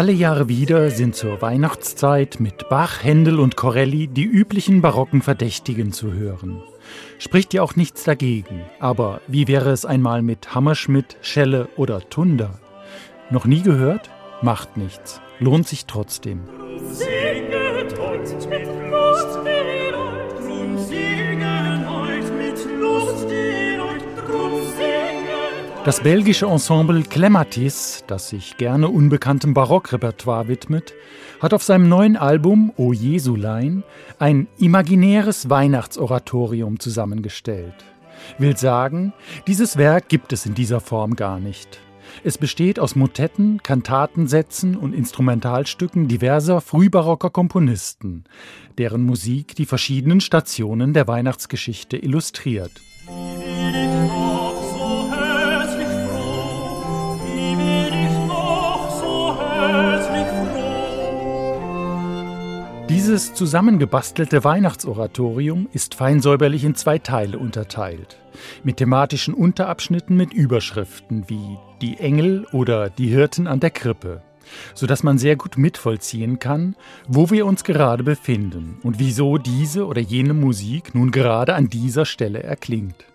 Alle Jahre wieder sind zur Weihnachtszeit mit Bach, Händel und Corelli die üblichen barocken Verdächtigen zu hören. Spricht ja auch nichts dagegen. Aber wie wäre es einmal mit Hammerschmidt, Schelle oder Tunder? Noch nie gehört? Macht nichts. Lohnt sich trotzdem. Singet und mit Lust Das belgische Ensemble Clematis, das sich gerne unbekanntem Barockrepertoire widmet, hat auf seinem neuen Album O Jesulein ein imaginäres Weihnachtsoratorium zusammengestellt. Will sagen, dieses Werk gibt es in dieser Form gar nicht. Es besteht aus Motetten, Kantatensätzen und Instrumentalstücken diverser frühbarocker Komponisten, deren Musik die verschiedenen Stationen der Weihnachtsgeschichte illustriert. Dieses zusammengebastelte Weihnachtsoratorium ist feinsäuberlich in zwei Teile unterteilt, mit thematischen Unterabschnitten mit Überschriften wie Die Engel oder Die Hirten an der Krippe, sodass man sehr gut mitvollziehen kann, wo wir uns gerade befinden und wieso diese oder jene Musik nun gerade an dieser Stelle erklingt.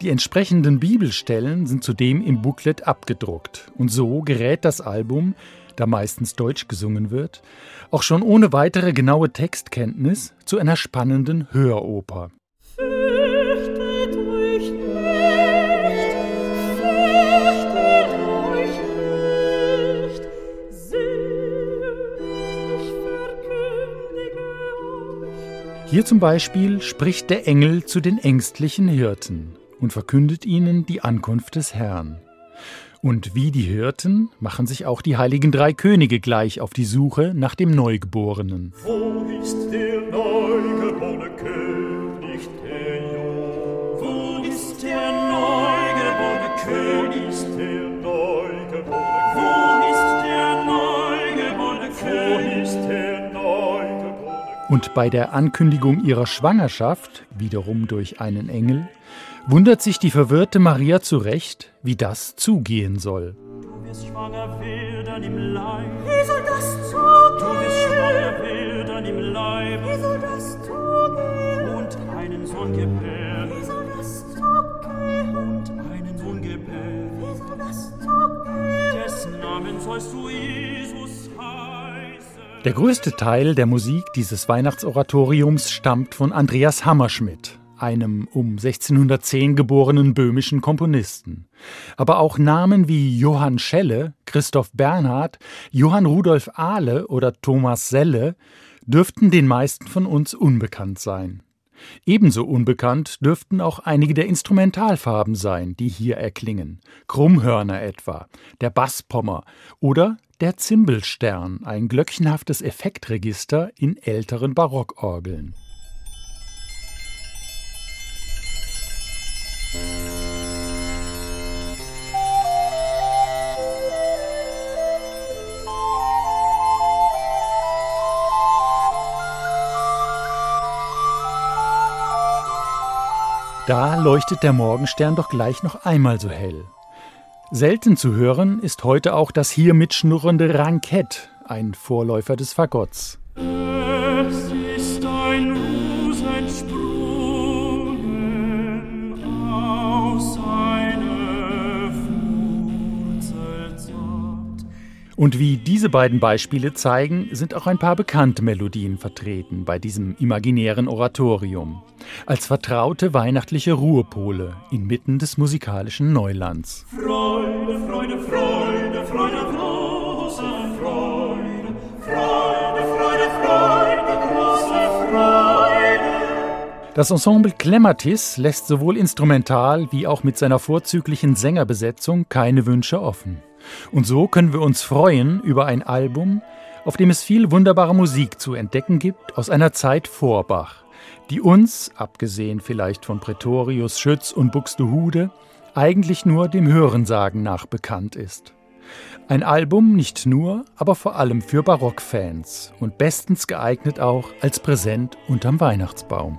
Die entsprechenden Bibelstellen sind zudem im Booklet abgedruckt und so gerät das Album da meistens Deutsch gesungen wird, auch schon ohne weitere genaue Textkenntnis zu einer spannenden Höroper. Hier zum Beispiel spricht der Engel zu den ängstlichen Hirten und verkündet ihnen die Ankunft des Herrn. Und wie die Hirten machen sich auch die heiligen drei Könige gleich auf die Suche nach dem Neugeborenen. Wo ist der neugeborene König der Jo? Wo ist der neugeborene König? Ist der neugeborene Wo ist der neugeborene König? Wo ist der neugeborene Und bei der Ankündigung ihrer Schwangerschaft, wiederum durch einen Engel, wundert sich die verwirrte Maria zurecht, wie das zugehen soll. Du wirst schwanger werden im Leib. Wie soll das zugehen? Du wirst schwanger werden im Leib. Wie soll das zugehen? Und einen Sohn gebären. Wie soll das zugehen? Und einen Sohn gebären. Wie soll das zugehen? Dessen Namen sollst du Jesus heißen. Der größte Teil der Musik dieses Weihnachtsoratoriums stammt von Andreas Hammerschmidt, einem um 1610 geborenen böhmischen Komponisten. Aber auch Namen wie Johann Schelle, Christoph Bernhard, Johann Rudolf Ahle oder Thomas Selle dürften den meisten von uns unbekannt sein. Ebenso unbekannt dürften auch einige der Instrumentalfarben sein, die hier erklingen. Krummhörner etwa, der Basspommer oder der Zimbelstern, ein glöckchenhaftes Effektregister in älteren Barockorgeln. Da leuchtet der Morgenstern doch gleich noch einmal so hell. Selten zu hören ist heute auch das hier mitschnurrende Rankett, ein Vorläufer des Fagotts. Und wie diese beiden Beispiele zeigen, sind auch ein paar bekannte Melodien vertreten bei diesem imaginären Oratorium. Als vertraute weihnachtliche Ruhepole inmitten des musikalischen Neulands. Freude, Freude, Freude, Freude, große Freude, Freude, Freude, Freude, große Freude. Das Ensemble Clematis lässt sowohl instrumental wie auch mit seiner vorzüglichen Sängerbesetzung keine Wünsche offen. Und so können wir uns freuen über ein Album, auf dem es viel wunderbare Musik zu entdecken gibt aus einer Zeit vor Bach, die uns, abgesehen vielleicht von Pretorius, Schütz und Buxtehude, eigentlich nur dem Hörensagen nach bekannt ist. Ein Album nicht nur, aber vor allem für Barockfans und bestens geeignet auch als Präsent unterm Weihnachtsbaum.